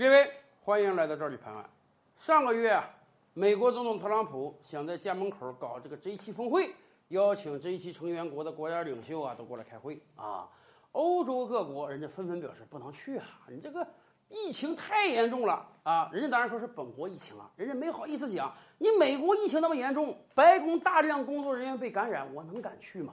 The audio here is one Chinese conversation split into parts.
各位，欢迎来到这里拍案。上个月啊，美国总统特朗普想在家门口搞这个 G7 峰会，邀请 G7 成员国的国家领袖啊都过来开会啊。欧洲各国人家纷纷表示不能去啊，你这个疫情太严重了啊。人家当然说是本国疫情啊，人家没好意思讲。你美国疫情那么严重，白宫大量工作人员被感染，我能敢去吗？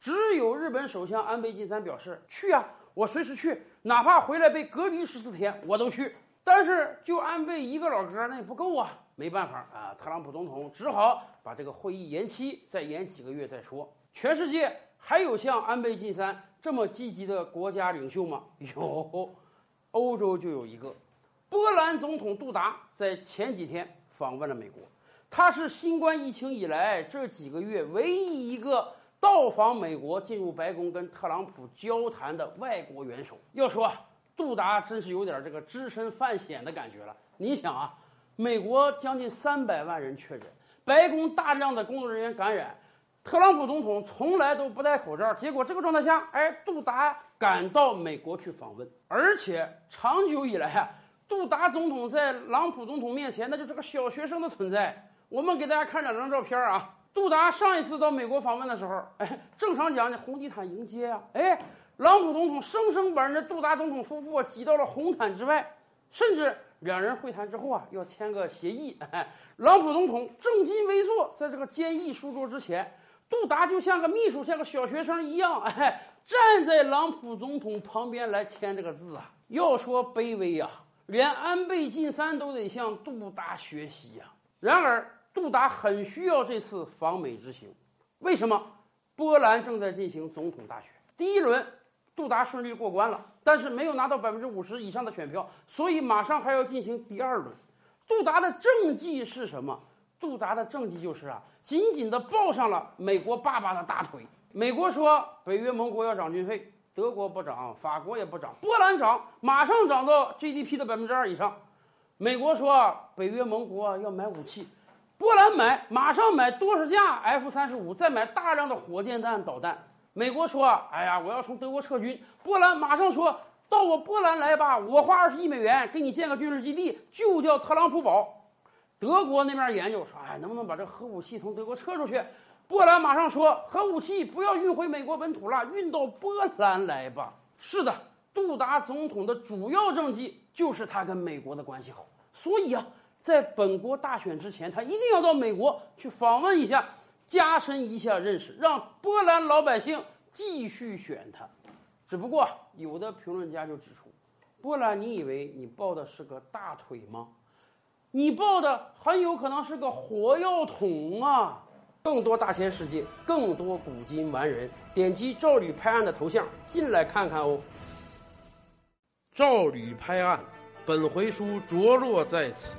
只有日本首相安倍晋三表示去啊。我随时去，哪怕回来被隔离十四天，我都去。但是就安倍一个老哥，那也不够啊，没办法啊，特朗普总统只好把这个会议延期，再延几个月再说。全世界还有像安倍晋三这么积极的国家领袖吗？有，欧洲就有一个，波兰总统杜达在前几天访问了美国，他是新冠疫情以来这几个月唯一一个。到访美国，进入白宫跟特朗普交谈的外国元首，要说杜达真是有点这个只身犯险的感觉了。你想啊，美国将近三百万人确诊，白宫大量的工作人员感染，特朗普总统从来都不戴口罩，结果这个状态下，哎，杜达赶到美国去访问，而且长久以来啊，杜达总统在朗普总统面前那就是个小学生的存在。我们给大家看两张照片啊。杜达上一次到美国访问的时候，哎，正常讲呢，红地毯迎接啊，哎，朗普总统生生把人家杜达总统夫妇挤到了红毯之外，甚至两人会谈之后啊，要签个协议。朗普总统正襟危坐在这个坚毅书桌之前，杜达就像个秘书，像个小学生一样，哎，站在朗普总统旁边来签这个字啊。要说卑微呀，连安倍晋三都得向杜达学习呀。然而。杜达很需要这次访美之行，为什么？波兰正在进行总统大选，第一轮杜达顺利过关了，但是没有拿到百分之五十以上的选票，所以马上还要进行第二轮。杜达的政绩是什么？杜达的政绩就是啊，紧紧地抱上了美国爸爸的大腿。美国说北约盟国要涨军费，德国不涨，法国也不涨，波兰涨，马上涨到 GDP 的百分之二以上。美国说北约盟国要买武器。波兰买，马上买多少架 F 三十五，再买大量的火箭弹、导弹。美国说：“哎呀，我要从德国撤军。”波兰马上说到：“我波兰来吧，我花二十亿美元给你建个军事基地，就叫特朗普堡。”德国那边研究说：“哎，能不能把这核武器从德国撤出去？”波兰马上说：“核武器不要运回美国本土了，运到波兰来吧。”是的，杜达总统的主要政绩就是他跟美国的关系好，所以啊。在本国大选之前，他一定要到美国去访问一下，加深一下认识，让波兰老百姓继续选他。只不过，有的评论家就指出，波兰，你以为你抱的是个大腿吗？你抱的很有可能是个火药桶啊！更多大千世界，更多古今完人，点击赵吕拍案的头像进来看看哦。赵吕拍案，本回书着落在此。